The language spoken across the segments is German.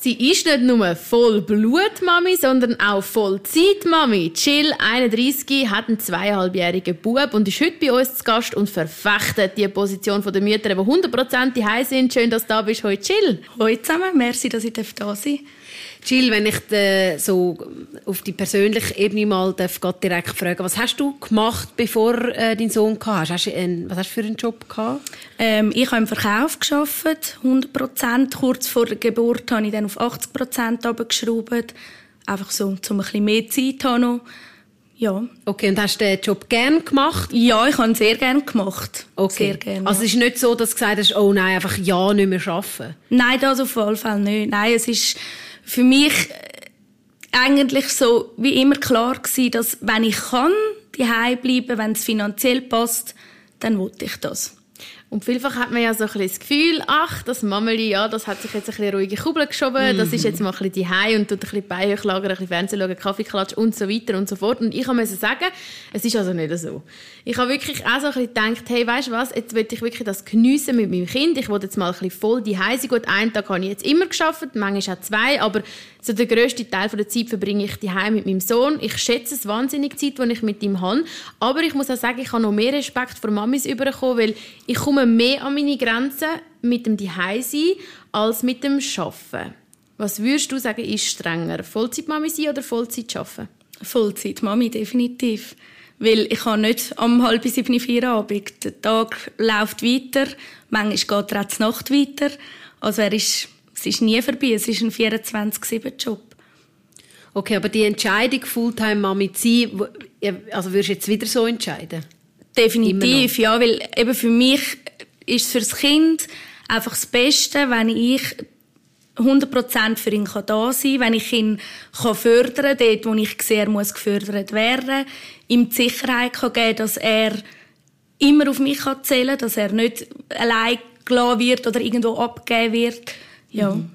Sie ist nicht nur voll Blutmami, sondern auch voll Zeitmami. Jill, 31, hat einen zweieinhalbjährigen Bub und ist heute bei uns zu Gast und verfechtet die Position der Mütter, die 100% die sind. Schön, dass du da bist. Hoi Jill. Hoi zusammen, merci, dass ich da sein darf. Jill, wenn ich so auf die persönliche Ebene mal darf, direkt fragen, was hast du gemacht, bevor äh, dein Sohn kam? Hast du einen, was hast du für einen Job gehabt? Ähm, ich habe im Verkauf geschafft, 100 Prozent. Kurz vor der Geburt habe ich dann auf 80 Prozent geschraubt, einfach so, um ein bisschen mehr Zeit zu haben. Ja. Okay, und hast du den Job gern gemacht? Ja, ich habe ihn sehr gern gemacht. Okay. Sehr gern, also es ist nicht so, dass du gesagt hast, oh nein, einfach ja nicht mehr arbeiten? Nein, das auf jeden Fall nicht. Nein, es ist für mich äh, eigentlich so wie immer klar gewesen, dass wenn ich kann, die bleiben, wenn es finanziell passt, dann wollte ich das. Und vielfach hat man ja so ein bisschen das Gefühl, ach, das Mameli, ja, das hat sich jetzt ein bisschen ruhige Kuppel geschoben, mhm. das ist jetzt mal ein bisschen und tut ein bisschen Beine hochlagern, ein bisschen Fernsehen schauen, Kaffee klatschen und so weiter und so fort. Und ich musste sagen, es ist also nicht so. Ich habe wirklich auch so ein bisschen gedacht, hey, weißt du was, jetzt will ich wirklich das geniessen mit meinem Kind. Ich wollte jetzt mal ein bisschen voll die sein. Gut, einen Tag habe ich jetzt immer geschafft, manchmal auch zwei, aber so der grösste Teil der Zeit verbringe ich die mit meinem Sohn. Ich schätze es wahnsinnig die Zeit, die ich mit ihm habe. Aber ich muss auch sagen, ich habe noch mehr Respekt vor Mamis bekommen, weil ich komme mehr an meine Grenzen mit dem Zuhause sein als mit dem Arbeiten. Was würdest du sagen, ist strenger? Vollzeit-Mami sein oder Vollzeit arbeiten? Vollzeit-Mami, definitiv. Weil ich kann nicht am halb sieben, vier Abend. Der Tag läuft weiter. Manchmal geht er auch die Nacht weiter. Also er ist es ist nie vorbei, es ist ein 24-7-Job. Okay, aber die Entscheidung, Fulltime-Mami zu sein, also würdest du jetzt wieder so entscheiden? Definitiv, ja, weil eben für mich ist es für das Kind einfach das Beste, wenn ich 100% für ihn da sein kann, wenn ich ihn fördern kann, dort, wo ich sehe, er muss gefördert werden, ihm die Sicherheit kann geben dass er immer auf mich zählen kann, dass er nicht allein gelassen wird oder irgendwo abgegeben wird. Ja. Mhm.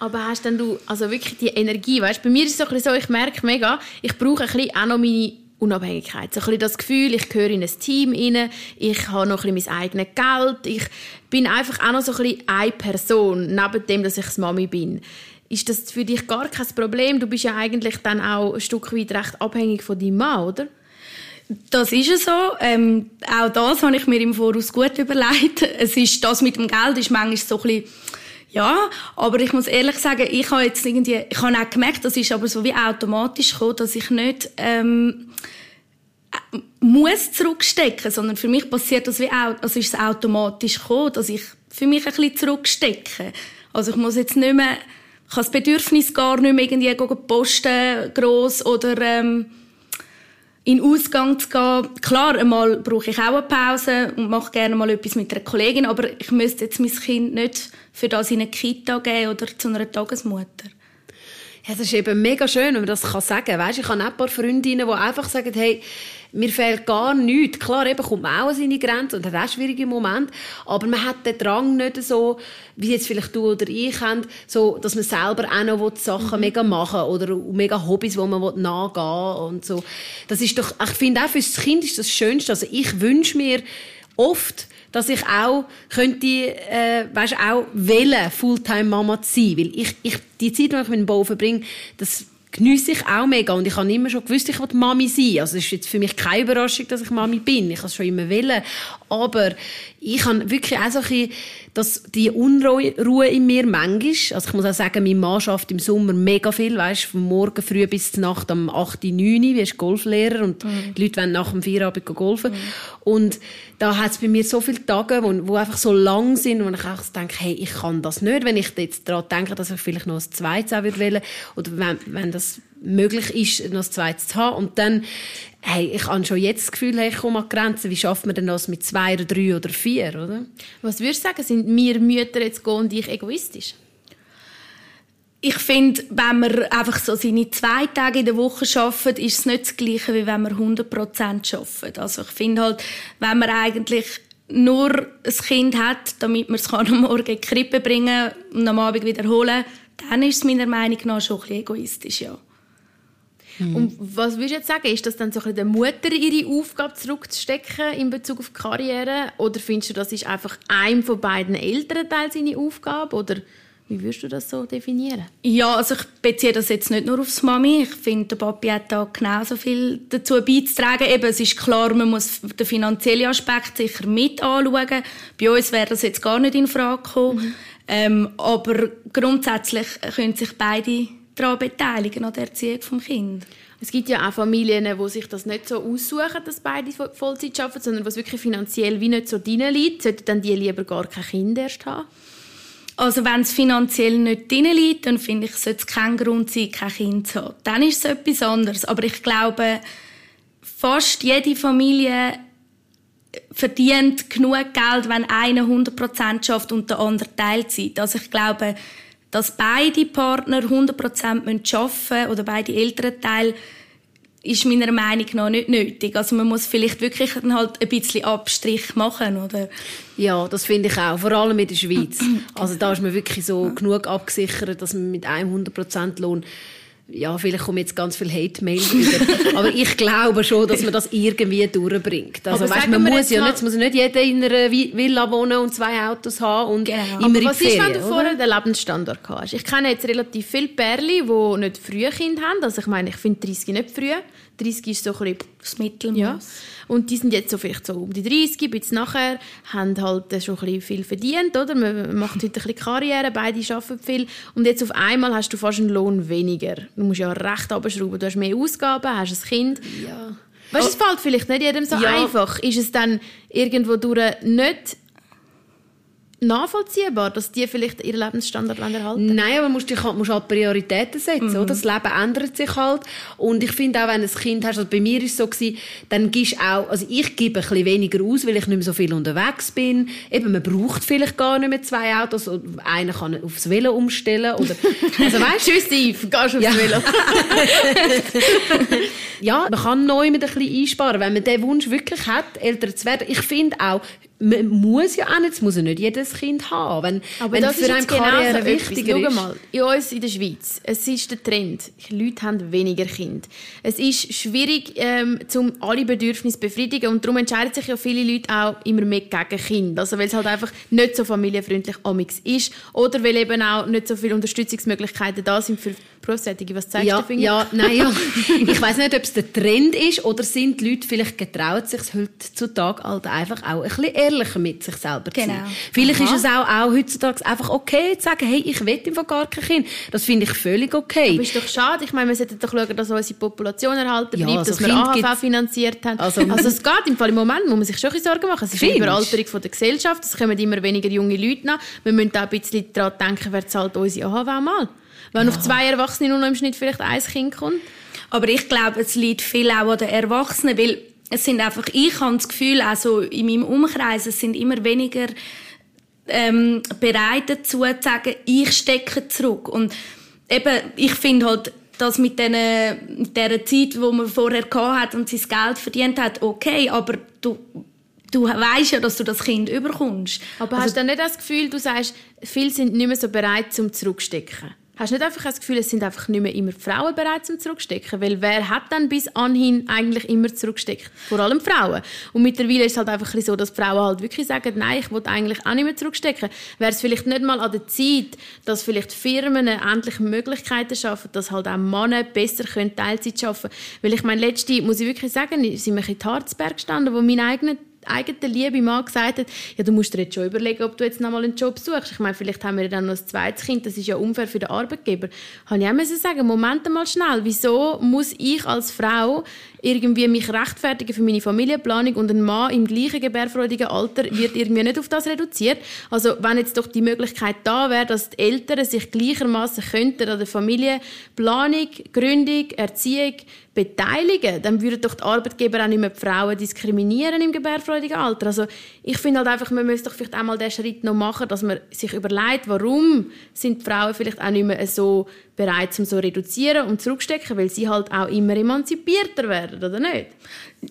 Aber hast denn du also wirklich die Energie, weißt? Bei mir ist es so, ich merke mega, ich brauche ein bisschen auch noch meine Unabhängigkeit. So ein bisschen das Gefühl, ich gehöre in ein Team rein, ich habe noch ein bisschen mein eigenes Geld, ich bin einfach auch noch so ein bisschen eine Person, neben dem, dass ich Mami bin. Ist das für dich gar kein Problem? Du bist ja eigentlich dann auch ein Stück weit recht abhängig von deinem Mann, oder? Das ist es so. Ähm, auch das habe ich mir im Voraus gut überlegt. Es ist, das mit dem Geld ist manchmal so ein bisschen ja, aber ich muss ehrlich sagen, ich habe jetzt irgendwie, ich habe auch gemerkt, das ist aber so wie automatisch gekommen, dass ich nicht ähm, muss zurückstecken, sondern für mich passiert das wie auch, also ist es automatisch gekommen, dass ich für mich ein bisschen zurückstecke. Also ich muss jetzt nicht mehr, ich habe das Bedürfnis gar nicht mehr irgendwie posten, gross oder ähm, in Ausgang zu gehen. Klar, einmal brauche ich auch eine Pause und mache gerne mal etwas mit einer Kollegin, aber ich müsste jetzt mein Kind nicht für das in eine Kita geben oder zu einer Tagesmutter. Ja, das ist eben mega schön, wenn man das sagen kann. Weißt, ich habe ein paar Freundinnen, die einfach sagen, hey, mir fehlt gar nichts. Klar, eben kommt man auch an seine Grenzen und hat auch schwierige Momente, aber man hat den Drang nicht so, wie jetzt vielleicht du oder ich haben, so, dass man selber auch noch Sachen mhm. mega machen oder mega Hobbys, wo man nachgehen und so. Das ist doch, ich finde auch für das Kind ist das Schönste. Also ich wünsche mir oft, dass ich auch könnte, äh, weißt, auch wählen, Fulltime-Mama zu sein. Weil ich, ich, die Zeit, die ich mit dem Bau verbringe, das geniesse ich auch mega. Und ich habe immer schon gewusst, ich will Mami sein. Also es ist jetzt für mich keine Überraschung, dass ich Mami bin. Ich habe es schon immer wollen. Aber ich habe wirklich auch so ein bisschen, dass die Unruhe in mir manchmal, also ich muss auch sagen, mein Mann schafft im Sommer mega viel, weißt, von morgen früh bis zur Nacht am 8., 9., wie ist Golflehrer und mhm. die Leute wollen nach dem Feierabend golfen. Mhm. Und da hat es bei mir so viele Tage, wo, wo einfach so lang sind, wo ich auch denke, hey, ich kann das nicht, wenn ich jetzt daran denke, dass ich vielleicht noch ein zweites auch würde oder wenn, wenn das möglich ist, noch ein zweites zu haben. Und dann, hey, ich habe schon jetzt das Gefühl, hey, ich komme an die Grenzen. Wie schafft man denn das mit zwei oder drei oder vier, oder? Was würdest du sagen, sind wir Mütter jetzt und ich egoistisch? Ich finde, wenn man einfach so seine zwei Tage in der Woche arbeitet, ist es nicht das Gleiche, wie wenn man 100 Prozent arbeitet. Also ich finde halt, wenn man eigentlich nur ein Kind hat, damit man es am Morgen in die Krippe bringen und am Abend wiederholen kann, dann ist es meiner Meinung nach schon ein bisschen egoistisch, ja. Mhm. Und was würdest du jetzt sagen? Ist das dann so ein der Mutter ihre Aufgabe zurückzustecken in Bezug auf die Karriere? Oder findest du, das ist einfach einem von beiden Elternteilen seine Aufgabe? Oder wie würdest du das so definieren? Ja, also ich beziehe das jetzt nicht nur aufs Mami. Ich finde, der Papi hat da genauso viel dazu beizutragen. Eben, es ist klar, man muss den finanziellen Aspekt sicher mit anschauen. Bei uns wäre das jetzt gar nicht in Frage gekommen. Mhm. Ähm, aber grundsätzlich können sich beide daran beteiligen, an der Erziehung des Kindes. Es gibt ja auch Familien, wo sich das nicht so aussuchen, dass beide Vollzeit arbeiten, sondern was wirklich finanziell wie nicht so drin liegt. Sollten dann die lieber gar kein Kind erst haben? Also wenn es finanziell nicht drin liegt, dann finde ich, sollte es kein Grund sein, kein Kind zu haben. Dann ist es etwas anderes. Aber ich glaube, fast jede Familie verdient genug Geld, wenn einer 100% schafft und der andere Teilzeit. Also ich glaube, dass beide Partner 100% arbeiten müssen oder beide Elternteile, ist meiner Meinung nach nicht nötig. Also man muss vielleicht wirklich halt ein bisschen Abstrich machen, oder? Ja, das finde ich auch. Vor allem in der Schweiz. Also da ist man wirklich so genug abgesichert, dass man mit einem 100% Lohn ja, vielleicht kommen jetzt ganz viele Hate-Mails wieder. aber ich glaube schon, dass man das irgendwie durchbringt. Also, weißt, man muss ja nicht, muss nicht jeder in einer Villa wohnen und zwei Autos haben und genau. immer aber was Ferien, ist, wenn du vorher den Lebensstandard hast? Ich kenne jetzt relativ viele Pärchen, die nicht früh Kinder haben. Also ich meine, ich finde 30 nicht früh. 30 ist so ein bisschen das Mittelmaß. Ja. Und die sind jetzt so vielleicht so um die 30, bis nachher, haben halt schon ein bisschen viel verdient, oder? Man macht heute ein bisschen Karriere, beide arbeiten viel. Und jetzt auf einmal hast du fast einen Lohn weniger. Du musst ja recht abschrauben. Du hast mehr Ausgaben, hast ein Kind. Ja. Weißt du, es fällt vielleicht nicht jedem so ja. einfach. Ist es dann irgendwo durch nicht nachvollziehbar, dass die vielleicht ihren Lebensstandard erhalten Nein, aber musst du musst halt Prioritäten setzen, mhm. oder? Das Leben ändert sich halt. Und ich finde auch, wenn du ein Kind hast, also bei mir ist es so gewesen, dann gibst auch, also ich gebe ein bisschen weniger aus, weil ich nicht mehr so viel unterwegs bin. Eben, man braucht vielleicht gar nicht mehr zwei Autos. Einer kann aufs Velo umstellen, oder, also weißt Tschüss, Steve, gehst aufs ja. Velo. ja, man kann neu mit ein bisschen einsparen, wenn man den Wunsch wirklich hat, älter zu werden. Ich finde auch, man muss ja auch nicht, es muss ja nicht jedes Kind haben. Wenn, Aber wenn das für eine Karriere wichtiger ist. Mal, in uns in der Schweiz, es ist der Trend, Leute haben weniger Kinder. Es ist schwierig, ähm, um alle Bedürfnisse zu befriedigen und darum entscheiden sich ja viele Leute auch immer mehr gegen Kinder. Also weil es halt einfach nicht so familienfreundlich amix ist oder weil eben auch nicht so viele Unterstützungsmöglichkeiten da sind für Berufstätige. Was zeigst ja, du Finger? Ja, nein, ja. ich weiß nicht, ob es der Trend ist oder sind die Leute vielleicht getraut, sich heutzutage halt einfach auch ein bisschen ehrlicher mit sich selber genau. zu sein. Vielleicht Aha. ist es auch, auch heutzutage einfach okay zu sagen, hey, ich will einfach gar kein Kind. Das finde ich völlig okay. Aber ist doch schade. Ich meine, wir sollten doch schauen, dass unsere Population erhalten bleibt, ja, also dass wir AHV finanziert haben. Also, also es geht im Fall im Moment, muss man sich schon Sorgen machen. Es ist eine Überalterung der Gesellschaft, es kommen immer weniger junge Leute nach. Wir müssen auch ein bisschen daran denken, wer zahlt unsere AHV mal. Wenn ja. auf zwei Erwachsene nur noch im Schnitt vielleicht ein Kind kommt. Aber ich glaube, es liegt viel auch an den Erwachsenen, weil es sind einfach, ich habe das Gefühl, also in meinem Umkreis, es sind immer weniger ähm, bereit dazu zu sagen, ich stecke zurück. Und eben, ich finde halt, das mit, den, mit dieser Zeit, wo man vorher hat und sein Geld verdient hat, okay, aber du, du weißt ja, dass du das Kind überkommst. Aber also, hast du dann nicht das Gefühl, du sagst, viele sind nicht mehr so bereit zum Zurückstecken? Hast du nicht einfach das Gefühl, es sind einfach nicht mehr immer Frauen bereit zum Zurückstecken? Weil wer hat dann bis anhin eigentlich immer zurücksteckt? Vor allem Frauen. Und mittlerweile ist es halt einfach so, dass Frauen halt wirklich sagen, nein, ich will eigentlich auch nicht mehr zurückstecken. Wäre es vielleicht nicht mal an der Zeit, dass vielleicht Firmen endlich Möglichkeiten schaffen, dass halt auch Männer besser können Teilzeit schaffen können? Weil ich meine, letzte, muss ich wirklich sagen, sind wir in Harzberg gestanden, wo mein eigener eigene liebe Mann gesagt hat, ja, du musst dir jetzt schon überlegen, ob du jetzt noch mal einen Job suchst. Ich meine, vielleicht haben wir dann noch ein zweites Kind, das ist ja unfair für den Arbeitgeber. Habe ich auch sagen, Moment mal schnell, wieso muss ich als Frau irgendwie mich rechtfertigen für meine Familienplanung und ein Mann im gleichen gebärfreudigen Alter wird irgendwie nicht auf das reduziert. Also wenn jetzt doch die Möglichkeit da wäre, dass die Eltern sich gleichermaßen könnten an der Familienplanung, Gründung, Erziehung beteiligen, dann würden doch die Arbeitgeber auch nicht mehr die Frauen diskriminieren im gebärfreudigen Alter. Also ich finde halt einfach, man müsste doch vielleicht einmal den Schritt noch machen, dass man sich überlegt, warum sind die Frauen vielleicht auch nicht mehr so bereit, um so reduzieren und zurückstecken, weil sie halt auch immer emanzipierter werden werden, oder nicht?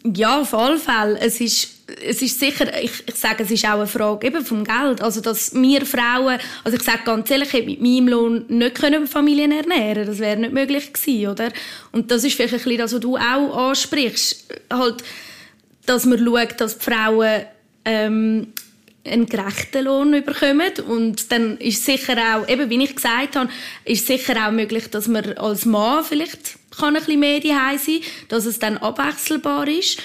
Ja, auf alle Fälle. Es ist, es ist sicher, ich, ich sage, es ist auch eine Frage eben vom Geld. Also, dass wir Frauen, also ich sage ganz ehrlich, ich hätte mit meinem Lohn nicht können Familien ernähren Das wäre nicht möglich gewesen, oder? Und das ist vielleicht ein bisschen das, was du auch ansprichst. Halt, dass man schaut, dass die Frauen ähm, einen gerechten Lohn bekommen. Und dann ist sicher auch, eben wie ich gesagt habe, ist sicher auch möglich, dass man als Mann vielleicht kann ein bisschen mehr daheim sein dass es dann abwechselbar ist.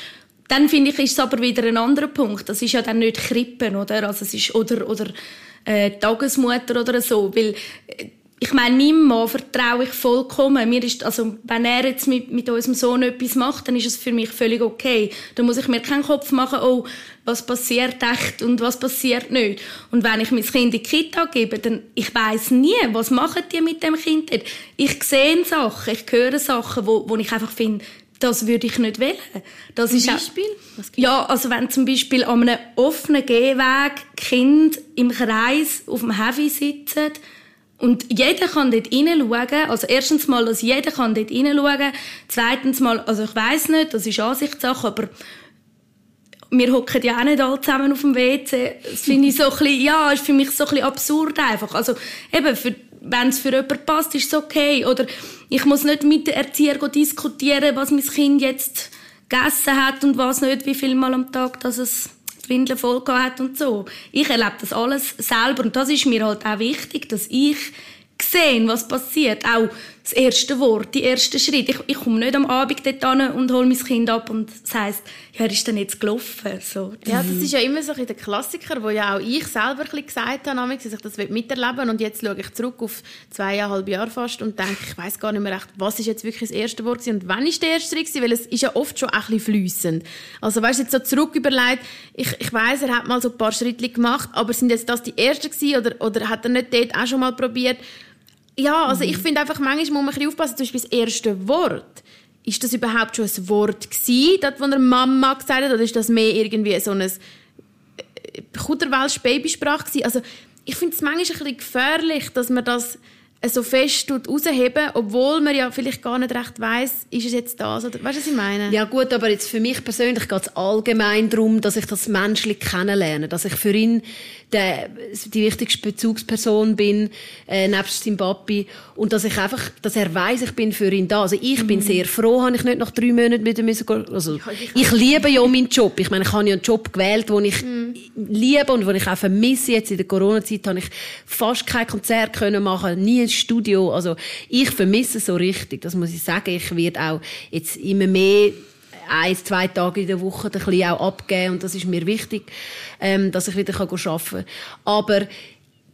Dann finde ich, ist es aber wieder ein anderer Punkt. Das ist ja dann nicht Krippen, oder? Also es ist, oder, oder äh, Tagesmutter oder so. Weil äh, ich meine, meinem Mann vertraue ich vollkommen. Mir ist, also, wenn er jetzt mit, mit unserem Sohn etwas macht, dann ist es für mich völlig okay. Da muss ich mir keinen Kopf machen, oh, was passiert echt und was passiert nicht. Und wenn ich mein Kind in die Kita gebe, dann, ich weiß nie, was machen die mit dem Kind Ich sehe Sachen, ich höre Sachen, wo, wo ich einfach finde, das würde ich nicht wählen. Das zum ist Beispiel? ja, also wenn zum Beispiel an einem offenen Gehweg Kind im Kreis auf dem Heavy sitzen, und jeder kann dort hineinschauen. Also erstens mal, dass jeder kann dort hineinschauen. Zweitens mal, also ich weiß nicht, das ist Ansichtssache, aber wir hocken ja auch nicht alle zusammen auf dem WC. Das finde ich so ein bisschen, ja, ist für mich so ein bisschen absurd einfach. Also eben, wenn es für jemanden passt, ist es okay. Oder ich muss nicht mit dem Erzieher diskutieren, was mein Kind jetzt gegessen hat und was nicht, wie viel Mal am Tag, dass es die Windeln voll hat und so. Ich erlebe das alles selber und das ist mir halt auch wichtig, dass ich sehe, was passiert. Auch das erste Wort, die ersten Schritte. Ich, ich komme nicht am Abend dort hin und hole mein Kind ab und es heisst, ja, er ist dann jetzt gelaufen. So. Ja, das ist ja immer so ein der Klassiker, wo ja auch ich selber ein gesagt habe, dass ich das miterleben will. Und jetzt schaue ich zurück auf zweieinhalb Jahre fast und denke, ich weiß gar nicht mehr recht, was ist jetzt wirklich das erste Wort und wann ist der erste Schritt weil es ist ja oft schon ein bisschen fließend. Also weißt du, jetzt so zurück überlegt, ich, ich weiß, er hat mal so ein paar Schritte gemacht, aber sind jetzt das die ersten gewesen oder, oder hat er nicht dort auch schon mal probiert? Ja, also ich finde einfach, manchmal muss man ein bisschen aufpassen, zum Beispiel das erste Wort. Ist das überhaupt schon ein Wort gewesen, das von der Mama gesagt hat, oder ist das mehr irgendwie so ein äh, Kuderwelsch Babysprache gewesen? Also ich finde es manchmal ein bisschen gefährlich, dass man das so fest rausheben, obwohl man ja vielleicht gar nicht recht weiß, ist es jetzt das oder weißt du, was ich meine? Ja gut, aber jetzt für mich persönlich geht es allgemein darum, dass ich das menschlich kennenlerne, dass ich für ihn der, die wichtigste Bezugsperson bin, äh, nebst seinem Papi und dass ich einfach, dass er weiß, ich bin für ihn da. Also ich mhm. bin sehr froh, habe ich nicht nach drei Monaten mit ihm also ich liebe ja meinen Job. Ich meine, ich habe ja einen Job gewählt, den ich mhm. liebe und den ich auch vermisse. Jetzt in der Corona-Zeit habe ich fast kein Konzert können machen, nie Studio. Also ich vermisse es so richtig, das muss ich sagen. Ich werde auch jetzt immer mehr ein, zwei Tage in der Woche ein bisschen auch abgeben und das ist mir wichtig, ähm, dass ich wieder arbeiten kann. Aber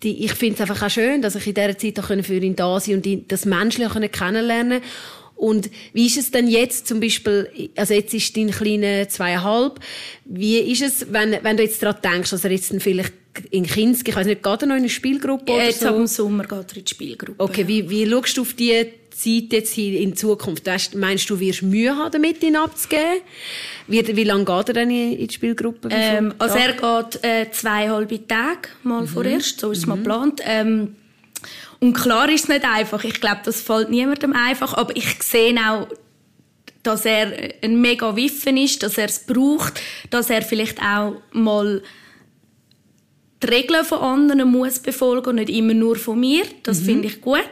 die, ich finde es einfach auch schön, dass ich in dieser Zeit auch für ihn da sein und das Menschliche kennenlernen und wie ist es denn jetzt zum Beispiel, also jetzt ist dein kleiner zweieinhalb, wie ist es, wenn, wenn du jetzt daran denkst, dass er jetzt vielleicht in Kinsk, ich weiß nicht, geht er noch in eine Spielgruppe ja, jetzt so? im Sommer geht er in die Spielgruppe. Okay, ja. wie, wie schaust du auf die Zeit jetzt in Zukunft? Meinst du, wirst Mühe haben, damit ihn abzugeben? Wie, wie lange geht er dann in die Spielgruppe? Ähm, also er geht äh, zweieinhalb Tage mal mhm. vorerst, so ist es mhm. mal geplant. Ähm, und klar ist es nicht einfach. Ich glaube, das fällt niemandem einfach. Aber ich sehe auch, dass er ein mega Wiffen ist, dass er es braucht, dass er vielleicht auch mal die Regeln von anderen muss befolgen und nicht immer nur von mir. Das mhm. finde ich gut.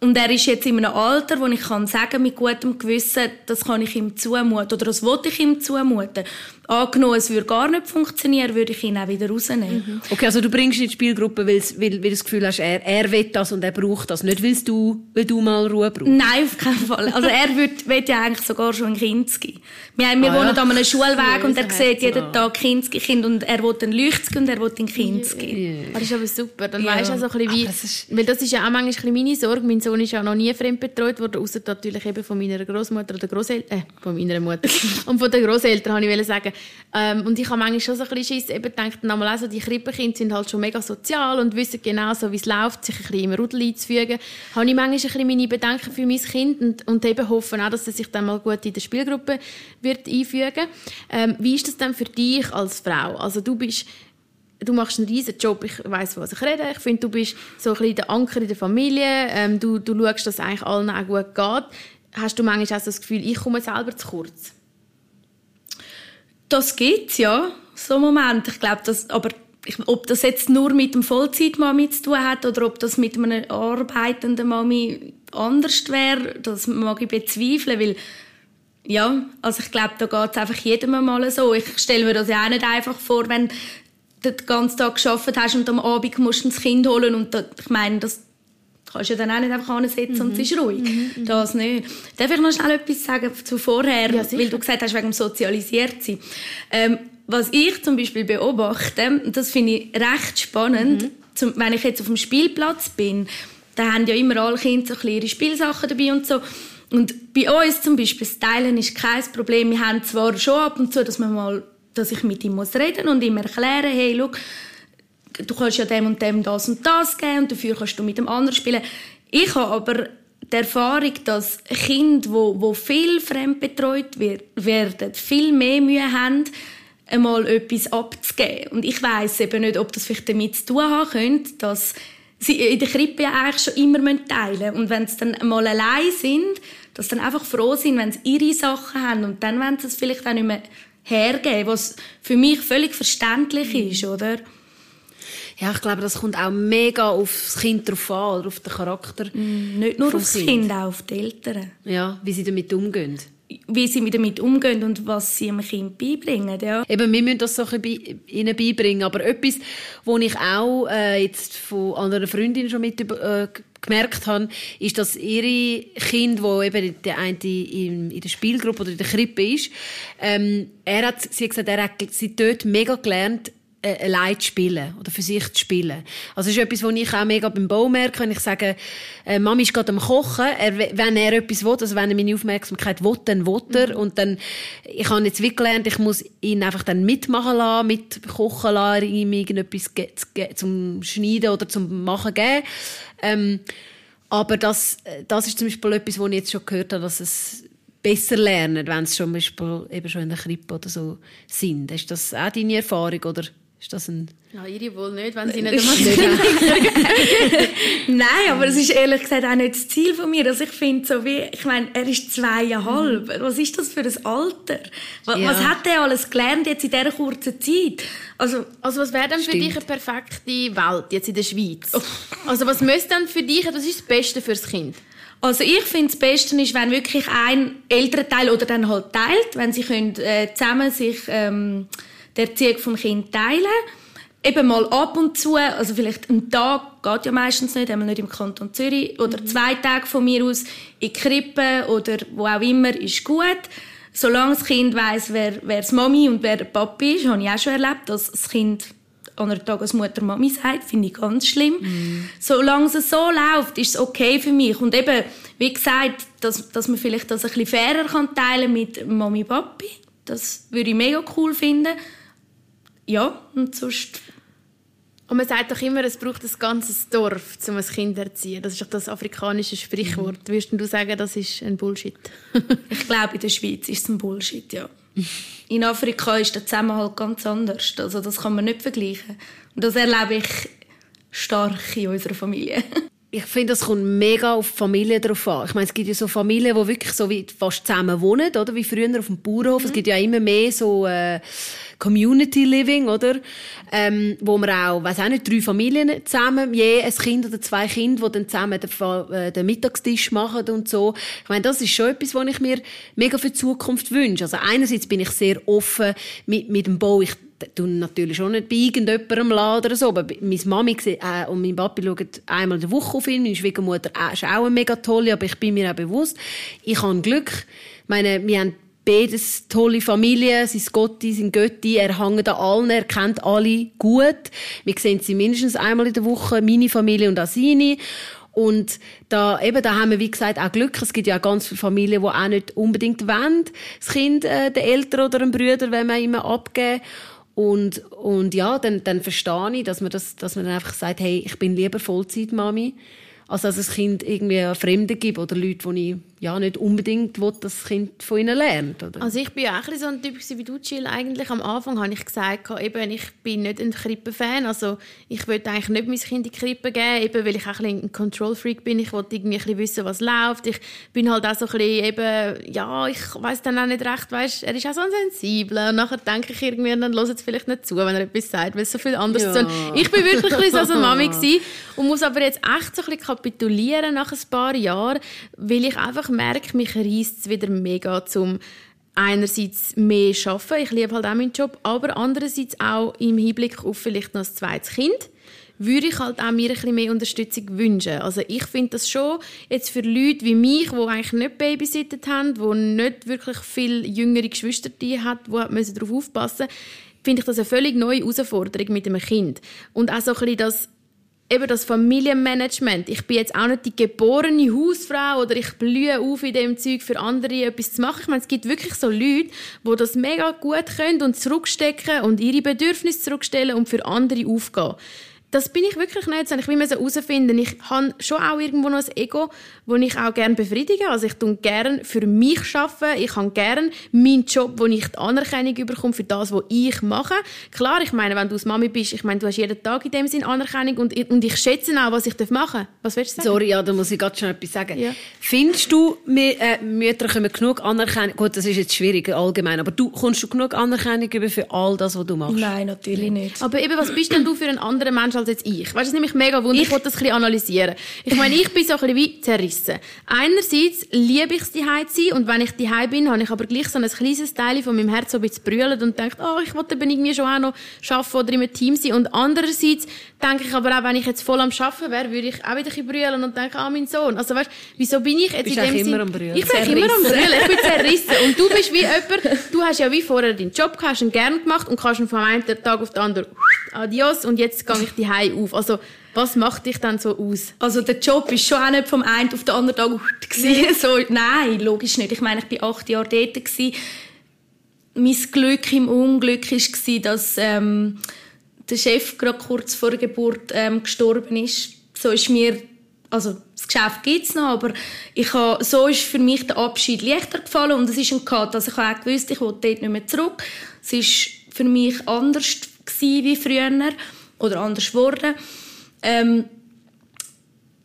Und er ist jetzt in einem Alter, wo ich kann sagen mit gutem Gewissen, das kann ich ihm zumuten oder das wollte ich ihm zumuten. Angenommen, es würde gar nicht funktionieren, würde ich ihn auch wieder rausnehmen. Mhm. Okay, also du bringst ihn in die Spielgruppe, weil, weil, weil du das Gefühl hast, er, er will das und er braucht das. Nicht, weil du, weil du mal Ruhe brauchst. Nein, auf keinen Fall. Also er will, will ja eigentlich sogar schon in Kinski. Wir, wir ah, wohnen ja. an einem Schulweg und er sieht jeden Tag Kinski Kind und er will in Leuchtski und er will in Kinski. Yeah. Das ist aber super. Dann ja. weisst du auch so ein bisschen wie, das ist, weil das ist ja auch manchmal meine Sorge. Mein Sohn ist ja noch nie fremdbetreut worden, außer natürlich eben von meiner Großmutter oder Großeltern, äh, von meiner Mutter und von den Großeltern, habe ich sagen. Ähm, und ich habe manchmal schon so ein bisschen Schiss, eben gedacht, einmal auch so, die Krippenkinder sind halt schon mega sozial und wissen genau so, wie es läuft, sich ein bisschen im Rudel einzufügen. Habe ich manchmal ein bisschen meine Bedenken für mein Kind und, und eben hoffen auch, dass er sich dann mal gut in der Spielgruppe wird einfügen. Ähm, wie ist das denn für dich als Frau? Also du bist du machst einen riesen Job, ich weiß, was ich rede. Ich finde, du bist so ein bisschen der Anker in der Familie. Ähm, du, du schaust, dass es eigentlich allen auch gut geht. hast du manchmal auch so das Gefühl, ich komme selber zu kurz? Das gibt's ja, so Moment. Ich glaube, das, aber ich, ob das jetzt nur mit dem Vollzeitmami zu tun hat oder ob das mit einer arbeitenden Mami anders wäre, das mag ich bezweifeln, weil ja, also ich glaube, da geht es einfach jedem mal so. Ich stelle mir das ja auch nicht einfach vor, wenn du den ganzen Tag gearbeitet hast und am Abend musst du das Kind holen und da, ich meine, das kannst ja dann auch nicht einfach ansetzen mhm. und es ist ruhig. Mhm, mhm, das nicht. Darf ich noch schnell etwas sagen zu vorher, ja, weil du gesagt hast, wegen dem Sozialisiertsein. Ähm, was ich zum Beispiel beobachte, das finde ich recht spannend, mhm. zum, wenn ich jetzt auf dem Spielplatz bin, da haben ja immer alle Kinder so ihre Spielsachen dabei und so. Und bei uns zum Beispiel, das Teilen ist kein Problem. Wir haben zwar schon ab und zu, dass, man mal, dass ich mit ihm muss reden und ihm erklären, hey, schau, du kannst ja dem und dem das und das geben und dafür kannst du mit dem anderen spielen. Ich habe aber die Erfahrung, dass Kinder, wo, wo viel fremdbetreut werden, viel mehr Mühe haben, einmal etwas abzugeben. Und ich weiß eben nicht, ob das vielleicht damit zu tun haben könnte, dass sie in der Krippe ja eigentlich schon immer teilen müssen. Und wenn sie dann mal allein sind, dass sie dann einfach froh sind, wenn sie ihre Sachen haben und dann wollen sie es vielleicht auch nicht mehr hergeben, was für mich völlig verständlich mhm. ist, oder? Ja, ich glaube, das kommt auch mega auf das Kind drauf an, oder auf den Charakter. Mm, nicht nur auf das Kind. kind, auch auf die Eltern. Ja, wie sie damit umgehen wie sie damit umgehen und was sie dem Kind beibringen. Ja. Eben, wir müssen das so ihnen beibringen. Aber etwas, was ich auch äh, jetzt von anderen Freundinnen schon mit äh, gemerkt habe, ist, dass ihre Kind, wo eben der eine in, in der Spielgruppe oder in der Krippe ist, ähm, er hat, sie hat gesagt, er hat sie dort mega gelernt, äh, allein zu spielen oder für sich zu spielen. Also das ist etwas, was ich auch mega beim Bau merke, wenn ich sage, äh, Mami ist gerade am Kochen, er, wenn er etwas will, also wenn er meine Aufmerksamkeit will, dann will er mhm. und dann, ich habe jetzt wirklich gelernt, ich muss ihn einfach dann mitmachen lassen, mit kochen lassen, ihm irgendetwas zum Schneiden oder zum Machen geben. Ähm, aber das, das ist zum Beispiel etwas, was ich jetzt schon gehört habe, dass es besser lernen, wenn schon, zum Beispiel eben schon in der Krippe oder so sind. Ist das auch deine Erfahrung, oder? Ist das ein... Ja, ihre wohl nicht, wenn sie nicht einmal Nein, aber es ist ehrlich gesagt auch nicht das Ziel von mir. Also ich finde so wie, ich meine, er ist zweieinhalb. Mhm. Was ist das für ein Alter? Was, ja. was hat er alles gelernt jetzt in dieser kurzen Zeit? Also, also was wäre denn für dich eine perfekte Welt jetzt in der Schweiz? Oh. Also was müsste denn für dich, was ist das Beste für das Kind? Also ich finde das Beste ist, wenn wirklich ein Elternteil oder dann halt teilt, wenn sie können, äh, zusammen sich ähm, die Erziehung vom Kind teilen. Eben mal ab und zu, also vielleicht ein Tag geht ja meistens nicht, einmal nicht im Kanton Zürich, oder mhm. zwei Tage von mir aus in die Krippe oder wo auch immer, ist gut. Solange das Kind weiss, wer, wer das Mami und wer der Papi ist, habe ich auch schon erlebt, dass das Kind an einer Tagesmutter Mami sagt, finde ich ganz schlimm. Mm. Solange es so läuft, ist es okay für mich. Und eben, wie gesagt, dass, dass man vielleicht das ein bisschen fairer kann teilen mit Mami Papi, das würde ich mega cool finden ja, und sonst... Und man sagt doch immer, es braucht ein ganzes Dorf, um ein Kind zu erziehen. Das ist doch das afrikanische Sprichwort. Mhm. Würdest du sagen, das ist ein Bullshit? ich glaube, in der Schweiz ist es ein Bullshit, ja. In Afrika ist der Zusammenhalt ganz anders. Also das kann man nicht vergleichen. Und das erlebe ich stark in unserer Familie. ich finde, das kommt mega auf die Familie drauf an. Ich meine, es gibt ja so Familien, die wirklich so wie fast zusammen wohnen, oder? Wie früher auf dem Bauernhof. Mhm. Es gibt ja immer mehr so... Äh, Community Living, oder? Ähm, wo man auch, weiß auch nicht, drei Familien zusammen, je ein Kind oder zwei Kinder, die dann zusammen den, äh, den Mittagstisch machen und so. Ich meine, das ist schon etwas, was ich mir mega für die Zukunft wünsche. Also einerseits bin ich sehr offen mit, mit dem Bau. Ich tue natürlich schon nicht bei irgendjemandem laden oder so, aber meine Mami äh, und mein Papi schauen einmal in der Woche auf ihn. Meine Schwiegermutter äh, ist auch eine mega tolle, aber ich bin mir auch bewusst, ich habe Glück. Ich meine, wir haben beides tolle Familien, sein Gotti, sein Götti, er hängt an allen, er kennt alle gut. Wir sehen sie mindestens einmal in der Woche, meine Familie und auch seine. Und da, eben, da haben wir, wie gesagt, auch Glück. Es gibt ja auch ganz viele Familien, die auch nicht unbedingt wollen, das Kind äh, den Eltern oder dem Brüder, wenn man immer abgeben. Und, und ja, dann, dann verstehe ich, dass man, das, dass man dann einfach sagt, hey, ich bin lieber Vollzeitmami, als dass das Kind irgendwie Fremde gibt oder Leute, die ich ja, nicht unbedingt will, dass das Kind von ihnen lernt. Oder? Also ich bin ja auch so ein Typ wie du, Jill. Eigentlich am Anfang habe ich gesagt, eben, ich bin nicht ein Krippenfan. Also ich wollte eigentlich nicht mein Kind in die Krippe geben, eben weil ich auch ein, ein Control-Freak bin. Ich wollte irgendwie ein bisschen wissen, was läuft. Ich bin halt auch so ein bisschen eben, ja, ich weiß dann auch nicht recht, weißt, er ist auch so ein Sensibler. Und nachher denke ich irgendwie, dann hört es vielleicht nicht zu, wenn er etwas sagt, weil es so viel anderes ja. tun. Ich bin wirklich ein bisschen so eine Mami gewesen und muss aber jetzt echt so ein bisschen kapitulieren nach ein paar Jahren, weil ich einfach merke, mich reißt es wieder mega zum einerseits mehr arbeiten, ich liebe halt auch meinen Job, aber andererseits auch im Hinblick auf vielleicht noch ein zweites Kind würde ich halt auch mir ein bisschen mehr Unterstützung wünschen. Also ich finde das schon jetzt für Leute wie mich, die eigentlich nicht babysittet haben, die nicht wirklich viel jüngere Geschwister haben, die darauf aufpassen finde ich das eine völlig neue Herausforderung mit einem Kind. Und auch so ein bisschen das eben das Familienmanagement. Ich bin jetzt auch nicht die geborene Hausfrau oder ich blühe auf in dem Zeug für andere etwas zu machen. Ich meine, es gibt wirklich so Leute, die das mega gut können und zurückstecken und ihre Bedürfnisse zurückstellen und für andere aufgehen das bin ich wirklich nicht. Ich will herausfinden. Ich habe schon auch irgendwo noch ein Ego, das ich auch gerne befriedige. Also ich tue gerne für mich arbeiten. Ich habe gerne meinen Job, wo ich die Anerkennung bekomme für das, was ich mache. Klar, ich meine, wenn du als Mami bist, ich meine, du hast jeden Tag in dem Sinn Anerkennung und, und ich schätze auch, was ich machen darf. Was willst du sagen? Sorry, ja, da muss ich gerade schon etwas sagen. Ja. Findest du, wir, äh, Mütter kommen genug Anerkennung, gut, das ist jetzt schwierig allgemein, aber du kommst du genug Anerkennung über für all das, was du machst? Nein, natürlich nicht. Aber eben, was bist denn du für einen anderen Mensch als jetzt ich? Weißt du, das mich mega wunder. Ich, ich wollte das ein bisschen analysieren. Ich meine, ich bin so ein bisschen wie zerrissen. Einerseits liebe ich es, daheim zu sein und wenn ich daheim bin, habe ich aber gleich so ein kleines Teil von meinem Herz so ein bisschen brüllen und denke, oh, ich wollte eben irgendwie schon auch noch arbeiten oder im Team sein. Und andererseits denke ich aber auch, wenn ich jetzt voll am Arbeiten wäre, würde ich auch wieder ein brüllen und denke, ah, mein Sohn. Also weißt, wieso bin ich jetzt bist in dem Sinn... immer am brüllen. Ich bin immer am brüllen. Ich bin zerrissen. Und du bist wie jemand, du hast ja wie vorher deinen Job gehabt, hast ihn gern gemacht und kannst ihn vom einen Tag auf den anderen adios und jetzt gehe ich die auf. Also was macht dich dann so aus? Also der Job ist schon auch nicht vom einen auf den anderen Tag gewesen. so, nein, logisch nicht. Ich meine, ich war acht Jahre dort. Gewesen. Mein Glück im Unglück war, dass ähm, der Chef gerade kurz vor der Geburt ähm, gestorben ist. So ist mir, also das Geschäft gibt es noch, aber ich habe, so ist für mich der Abschied leichter gefallen und es ist ein Cut. Also ich habe auch gewusst, ich will dort nicht mehr zurück. Es ist für mich anders wie früher oder anders geworden. Ähm,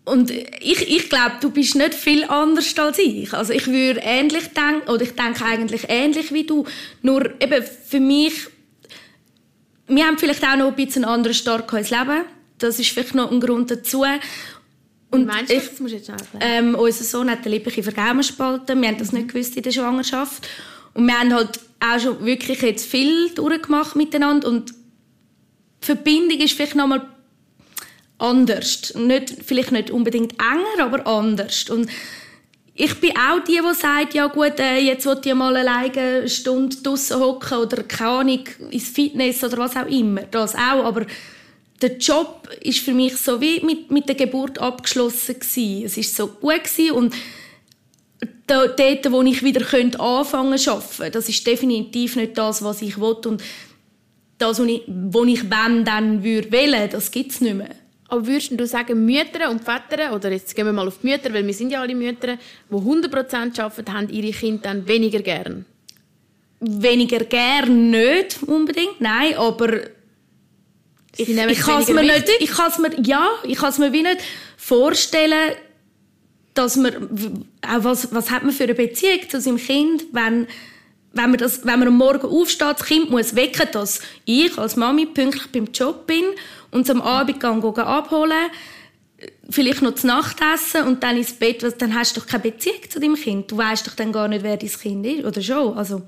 und ich, ich glaube, du bist nicht viel anders als ich. Also ich würde ähnlich denken, oder ich denke eigentlich ähnlich wie du. Nur eben für mich, wir haben vielleicht auch noch ein bisschen einen anderen Start ins Leben. Das ist vielleicht noch ein Grund dazu. Und meinst du, ich, das musst du jetzt ähm, Unser Sohn hat eine liebliche Vergämenspalte. Wir haben das nicht gewusst in der Schwangerschaft. Und wir haben halt auch schon wirklich jetzt viel durchgemacht miteinander. Und Verbindung ist vielleicht noch mal anders. Nicht, vielleicht nicht unbedingt enger, aber anders. Und ich bin auch die, die sagt, ja gut, äh, jetzt will ich mal alleine eine Stunde draussen hocken oder keine Ahnung, ins Fitness oder was auch immer. Das auch, aber der Job ist für mich so wie mit, mit der Geburt abgeschlossen gewesen. Es ist so gut gewesen und dort, wo ich wieder anfangen zu arbeiten, das ist definitiv nicht das, was ich will und das, was ich, was ich wenn, dann würde wählen, das gibt es nicht mehr. Aber würdest du sagen, Mütter und Väter, oder jetzt gehen wir mal auf die Mütter, weil wir sind ja alle Mütter, die 100% arbeiten, haben ihre Kinder dann weniger gern? Weniger gern nicht unbedingt, nein, aber ich, ich kann es mir nicht, ich kann mir, ja, ich kann es mir wie nicht vorstellen, dass man, auch was, was hat man für eine Beziehung zu seinem Kind, wenn wenn man, das, wenn man am Morgen aufsteht, das Kind muss wecken, dass ich als Mami pünktlich beim Job bin und am Abend gehen, gehen abholen, vielleicht noch zu Nacht essen und dann ins Bett, dann hast du doch keine Beziehung zu deinem Kind. Du weißt doch dann gar nicht, wer dein Kind ist, oder schon? Also,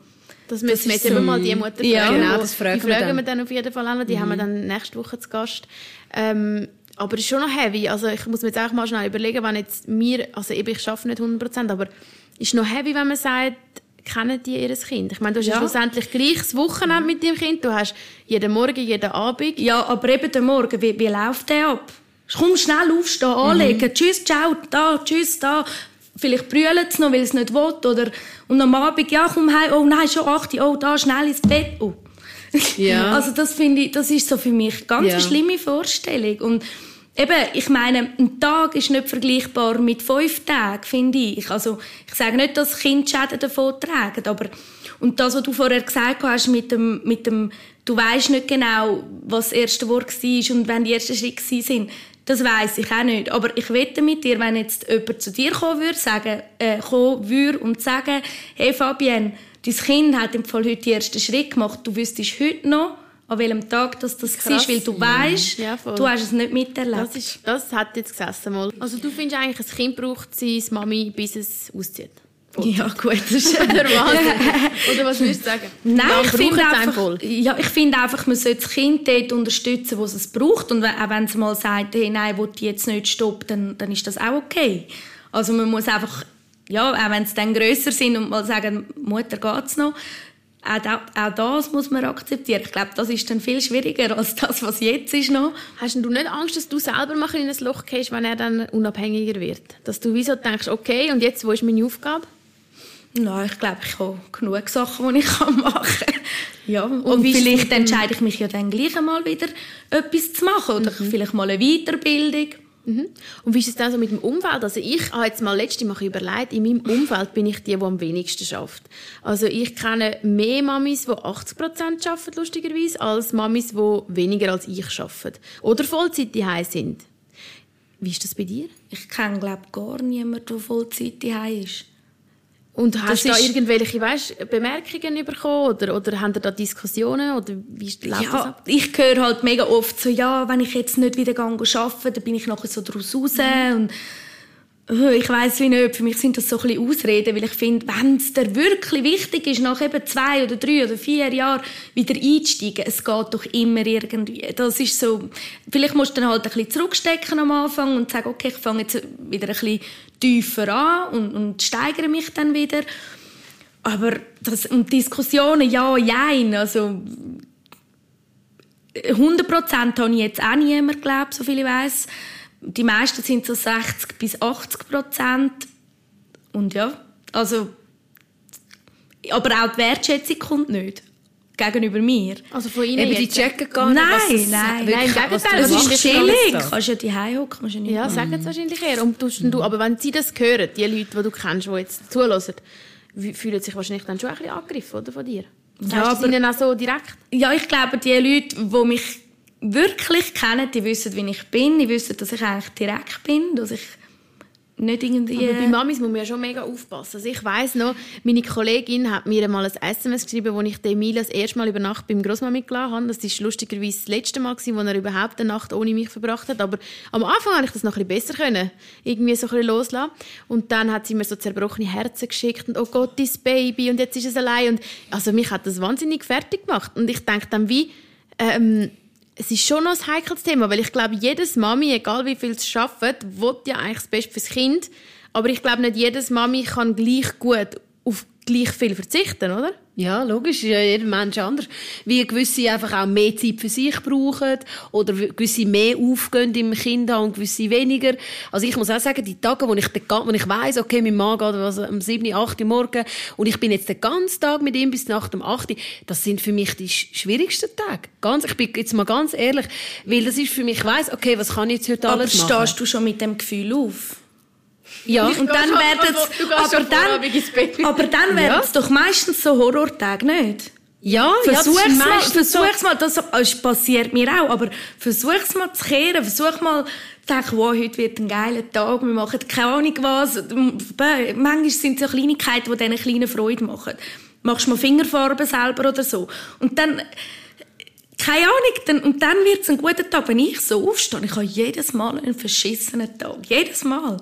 das müssen wir jetzt so, mal die Mutter ja, fragen. Genau, das fragen die fragen wir dann. wir dann auf jeden Fall an. Die mhm. haben wir dann nächste Woche zu Gast. Ähm, aber es ist schon noch heavy. Also ich muss mir jetzt auch mal schnell überlegen, wenn jetzt mir, also eben, ich arbeite nicht 100%, aber es ist noch heavy, wenn man sagt, kennen die ihr Kind? Ich meine, du hast ja. schlussendlich gleich das Wochenende mit dem Kind. Du hast jeden Morgen, jeden Abend. Ja, aber eben der Morgen, wie, wie läuft der ab? Komm, schnell aufstehen, mhm. anlegen. Mhm. Tschüss, ciao, da, tschüss, da. Vielleicht brüllen sie noch, weil es nicht will. Oder, und am Abend, ja, komm heim, oh nein, schon 8 oh, da, schnell ins Bett. Oh. Ja. Also das finde ich, das ist so für mich ganz ja. eine schlimme Vorstellung. Und eben, ich meine, ein Tag ist nicht vergleichbar mit fünf Tagen, finde ich. Also, ich sage nicht, dass Kinder Schäden davon tragen, aber und das, was du vorher gesagt hast mit dem, mit dem du weißt nicht genau, was das erste Wort war und wenn die ersten Schritte sind, das weiß ich auch nicht. Aber ich wette mit dir, wenn jetzt jemand zu dir kommen würde, sagen, äh, kommen würde und sagen, hey Fabienne, dein Kind hat im Fall heute die ersten Schritte gemacht, du wüsstest heute noch, an welchem Tag das, das war, weil du weißt, Ja, du hast es nicht miterlebt. Das, ist, das hat jetzt gesessen mal. Also du findest eigentlich, ein Kind braucht seine Mami, bis es auszieht? ja, gut, das ist Oder was? Oder was würdest du sagen? Nein, ich finde es einfach, ja, ich finde einfach, man sollte das Kind dort unterstützen, wo es es braucht. Und wenn- auch wenn es mal sagt, hey, nein, will die jetzt nicht stoppen, dann, dann ist das auch okay. Also man muss einfach, ja, auch wenn sie dann grösser sind und mal sagen, Mutter geht's noch, auch, da, auch das muss man akzeptieren. Ich glaube, das ist dann viel schwieriger als das, was jetzt ist noch. Hast du nicht Angst, dass du selber mal in ein Loch gehst, wenn er dann unabhängiger wird? Dass du wieso denkst, okay, und jetzt, wo ist meine Aufgabe? Nein, ich glaube, ich habe genug Sachen, die ich machen kann. ja, und, es vielleicht entscheide ich mich ja dann gleich einmal wieder, etwas zu machen. Oder vielleicht mal eine Weiterbildung. Mhm. Und wie ist es dann so mit dem Umfeld? Also ich habe jetzt mal letzte Mal überlegt, in meinem Umfeld bin ich die, die am wenigsten schafft. Also ich kenne mehr Mamis, die 80 Prozent arbeiten, lustigerweise, als Mamis, die weniger als ich arbeiten. Oder Vollzeit daheim sind. Wie ist das bei dir? Ich kenne, glaube gar niemanden, der Vollzeit daheim ist. Und hast du da irgendwelche weißt, Bemerkungen bekommen? Oder, oder haben da Diskussionen? Oder wie läuft das Ja, ab? ich höre halt mega oft so, ja, wenn ich jetzt nicht wieder gehe arbeiten, dann bin ich nachher so draus raus und äh, ich weiß wie nicht, für mich sind das so ein bisschen Ausreden, weil ich finde, wenn es dir wirklich wichtig ist, nach eben zwei oder drei oder vier Jahren wieder einzusteigen, es geht doch immer irgendwie. Das ist so, vielleicht musst du dann halt ein bisschen zurückstecken am Anfang und sagen, okay, ich fange jetzt wieder ein bisschen tiefer an und, und steigere mich dann wieder. Aber das, und Diskussionen, ja, jein, also 100% habe ich jetzt auch niemand geglaubt, so viel ich weiß. Die meisten sind so 60 bis 80 Prozent. Und ja, also. Aber auch die Wertschätzung kommt nicht. Gegenüber mir. Also von Ihnen Eben, die jetzt? checken gar nicht, Nein, was nein. Nein, im Gegenteil, du Es das ist chillig. Ganze. Kannst ja die hocken, musst ja nicht Ja, sagen es wahrscheinlich eher. Und denn du, aber wenn sie das hören, die Leute, die du kennst, die jetzt zulassen, fühlen sich wahrscheinlich dann schon ein bisschen angegriffen oder, von dir. Sagst Ja, du aber- ihnen auch so direkt? Ja, ich glaube, die Leute, die mich wirklich kennen, die wissen, wie ich bin. Die wissen, dass ich eigentlich direkt bin, dass ich nicht irgendwie... Aber bei Mamis muss man ja schon mega aufpassen. Also ich weiss noch, meine Kollegin hat mir mal ein SMS geschrieben, wo ich den Emil das erste Mal über Nacht beim Grossmami gelassen habe. Das war lustigerweise das letzte Mal, wo er überhaupt eine Nacht ohne mich verbracht hat. Aber am Anfang konnte ich das noch ein bisschen besser können. Irgendwie so ein loslassen. Und dann hat sie mir so zerbrochene Herzen geschickt und «Oh Gott, dein Baby» und jetzt ist es allein. Und also mich hat das wahnsinnig fertig gemacht. Und ich denke dann wie... Ähm, es ist schon noch ein heikles Thema, weil ich glaube, jedes Mami, egal wie viel es arbeitet, will ja eigentlich das Beste fürs Kind. Aber ich glaube, nicht jedes Mami kann gleich gut auf gleich viel verzichten, oder? Ja, logisch, ist ja jeder Mensch anders. Wie gewisse einfach auch mehr Zeit für sich brauchen oder gewisse mehr aufgehen im Kind haben und gewisse weniger. Also ich muss auch sagen, die Tage, wo ich, den, wo ich weiss, okay, mein Mann geht was, um 7, 8 Uhr morgen und ich bin jetzt den ganzen Tag mit ihm bis nach dem 8 Uhr, das sind für mich die sch- schwierigsten Tage. Ganz, ich bin jetzt mal ganz ehrlich, weil das ist für mich, ich weiss, okay, was kann ich jetzt heute aber alles machen? stehst du schon mit dem Gefühl auf? Ja. Und dann werden also, du gehst aber dann, werden es doch meistens so Horrortage, nicht? Ja, ja, Versuch's ist mal, versuch's mal, das das passiert mir auch, aber versuch's mal zu kehren, versuch mal zu denken, wow, heute wird ein geiler Tag, wir machen keine Ahnung was. Manchmal sind es so Kleinigkeiten, die diesen kleinen Freude machen. Machst mal Fingerfarben selber oder so. Und dann, keine Ahnung, dann, und dann wird es ein guter Tag. Wenn ich so aufstehe, ich habe jedes Mal einen verschissenen Tag. Jedes Mal.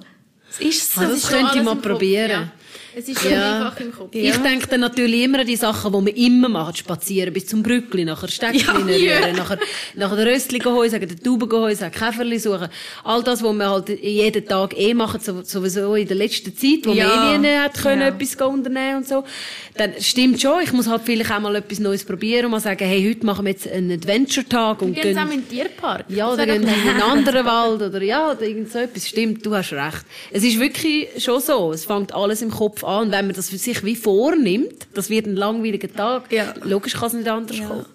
Es ist so. Ah, das ist schon könnte ich alles mal im Kopf, probieren. ja. Es ist schon Ja. einfach im Kopf. Ich denke dann natürlich immer an die Sachen, die wir immer machen. Spazieren bis zum Brückli, nachher Steckchen Ja, rühren, nachher, nachher den Röstli holen, sagen, den Tauben holen, sagen, Käferli suchen. All das, was wir halt jeden Tag eh machen, so- sowieso in der letzten Zeit, wo Ja. wir eh nie hat können, Ja. etwas unternehmen und so. Dann stimmt schon, ich muss halt vielleicht auch mal etwas Neues probieren und mal sagen, hey, heute machen wir jetzt einen Adventure-Tag und Wir gehen zusammen in den Tierpark. ja, oder gehen in einen anderen Wald oder ja, oder irgend so etwas. Stimmt, du hast recht. Es ist wirklich schon so. Es fängt alles im Kopf an. Und wenn man das für sich wie vornimmt, das wird ein langweiliger Tag. Ja. Logisch kann es nicht anders kommen.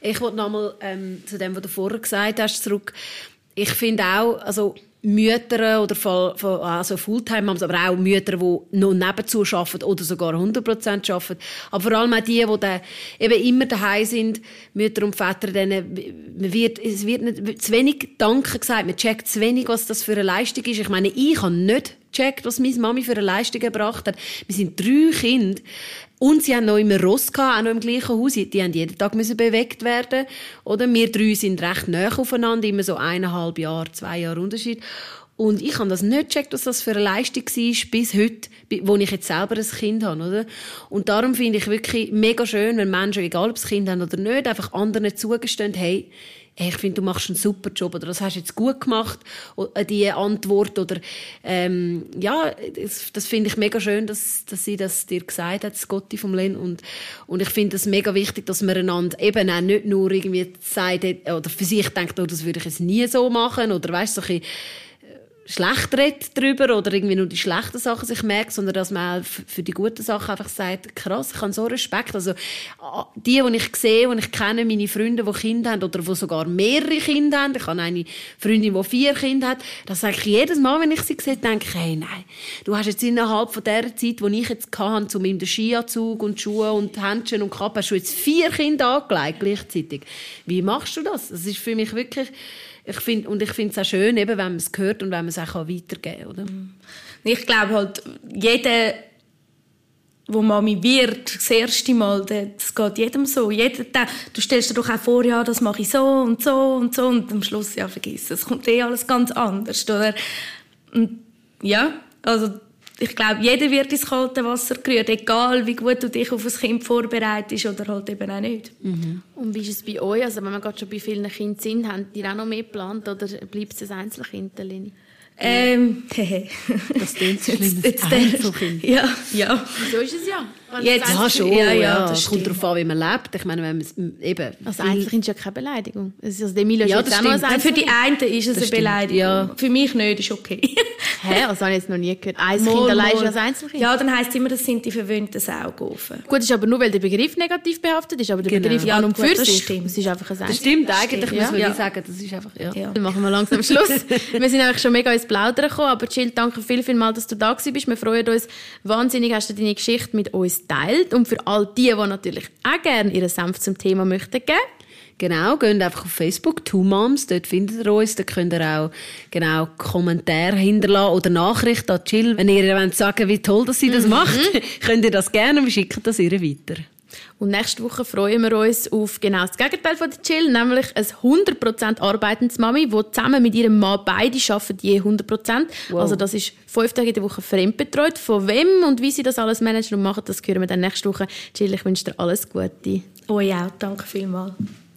Ich wollte nochmal ähm, zu dem, was du vorher gesagt hast, zurück. ich finde auch, also Mütter oder also Fulltime-Moms, aber auch Mütter, die noch nebenzu arbeiten oder sogar 100% arbeiten. Aber vor allem auch die, die dann eben immer daheim sind, Mütter und Väter, denen wird, es wird nicht, zu wenig Danke gesagt, man checkt zu wenig, was das für eine Leistung ist. Ich meine, ich habe nicht gecheckt, was meine Mami für eine Leistung gebracht hat. Wir sind drei Kinder. Und sie haben noch immer Ross gehabt, auch noch im gleichen Haus. Die haben jeden Tag müssen bewegt werden. Oder wir drei sind recht nah aufeinander, immer so eineinhalb Jahre, zwei Jahre Unterschied. Und ich habe das nicht gecheckt, was das für eine Leistung war, bis heute, wo ich jetzt selber ein Kind habe, oder? Und darum finde ich wirklich mega schön, wenn Menschen, egal ob sie Kind haben oder nicht, einfach anderen zugestehen, hey, hey, ich finde, du machst einen super Job oder das hast du jetzt gut gemacht, äh, die Antwort oder ähm, ja, das, das finde ich mega schön, dass, dass sie das dir gesagt hat, Scotty vom Len und, und ich finde es mega wichtig, dass man einander eben auch nicht nur irgendwie sagt oder für sich denkt, oh, das würde ich jetzt nie so machen oder weißt so ein bisschen, schlecht redet darüber oder irgendwie nur die schlechten Sachen sich merkt, sondern dass man für die guten Sachen einfach sagt, krass, ich habe so Respekt. Also die, die ich sehe, die ich kenne, meine Freunde, die Kinder haben oder die sogar mehrere Kinder haben, ich habe eine Freundin, die vier Kinder hat, das sage ich jedes Mal, wenn ich sie sehe, denke ich, hey, nein, du hast jetzt innerhalb von der Zeit, die ich jetzt hatte, zu meinem Skianzug und Schuhe und Händchen und Kappe, hast du jetzt vier Kinder angelegt gleichzeitig. Wie machst du das? Das ist für mich wirklich ich find, und ich finde es auch schön, eben, wenn man es hört und wenn man es auch weitergeben kann. Oder? Ich glaube halt, jeder, wo Mami wird, das erste Mal, das geht jedem so. Jeder, du stellst dir doch auch vor, ja, das mache ich so und so und so und am Schluss, ja, vergiss es, kommt eh alles ganz anders, oder? Und, ja, also ich glaube, jeder wird ins kalte Wasser gerührt, egal wie gut du dich auf ein Kind vorbereitest oder halt eben auch nicht. Mhm. Und wie ist es bei euch? Also wenn wir gerade schon bei vielen Kindern sind, haben die auch noch mehr geplant oder bleibt es ein Einzelkind, Leni? Ähm, das klingt so schlimm. Jetzt, jetzt ja, ja. So ist es ja. Jetzt, ja, schon. Ja, ja, das kommt darauf an, wie man lebt. Ich meine, wenn man eben... Also eigentlich ist ja keine Beleidigung. Also Emilio ja, das stimmt. Ein Für die einen ist es das eine Beleidigung. Ja. Für mich nicht, ist okay. Hä? Das habe ich jetzt noch nie gehört. Ein Kind allein ist als Einzelkind? Ja, dann heisst es immer, das sind die verwöhnten Saugofen. Gut, das ist aber nur, weil der Begriff negativ behaftet ist, aber der genau. Begriff ja, an und für sich, stimmt. das ist einfach ein Das stimmt, eigentlich das muss man sagen, das ist einfach... Ja. ja. Dann machen wir langsam Schluss. wir sind eigentlich schon mega ins Plaudern gekommen, aber Jill, danke viel, viel mal, dass du da bist. Wir freuen uns wahnsinnig, hast du deine Geschichte mit uns teilt und für all die, die natürlich auch gerne ihren Senf zum Thema möchten geben. Genau, geht einfach auf Facebook, Two Moms, dort findet ihr uns, da könnt ihr auch genau Kommentare hinterlassen oder Nachrichten an Jill. Wenn ihr wollt sagen wie toll dass sie das mhm. macht, könnt ihr das gerne und wir schicken das ihr weiter. Und nächste Woche freuen wir uns auf genau das Gegenteil von der Chill, nämlich ein 100% arbeitendes Mami, die zusammen mit ihrem Mann beide arbeiten, je 100%. Wow. Also das ist fünf Tage in der Woche fremdbetreut. Von wem und wie sie das alles managen und machen, das hören wir dann nächste Woche. Jill, ich wünsche dir alles Gute. Euch auch, danke vielmals.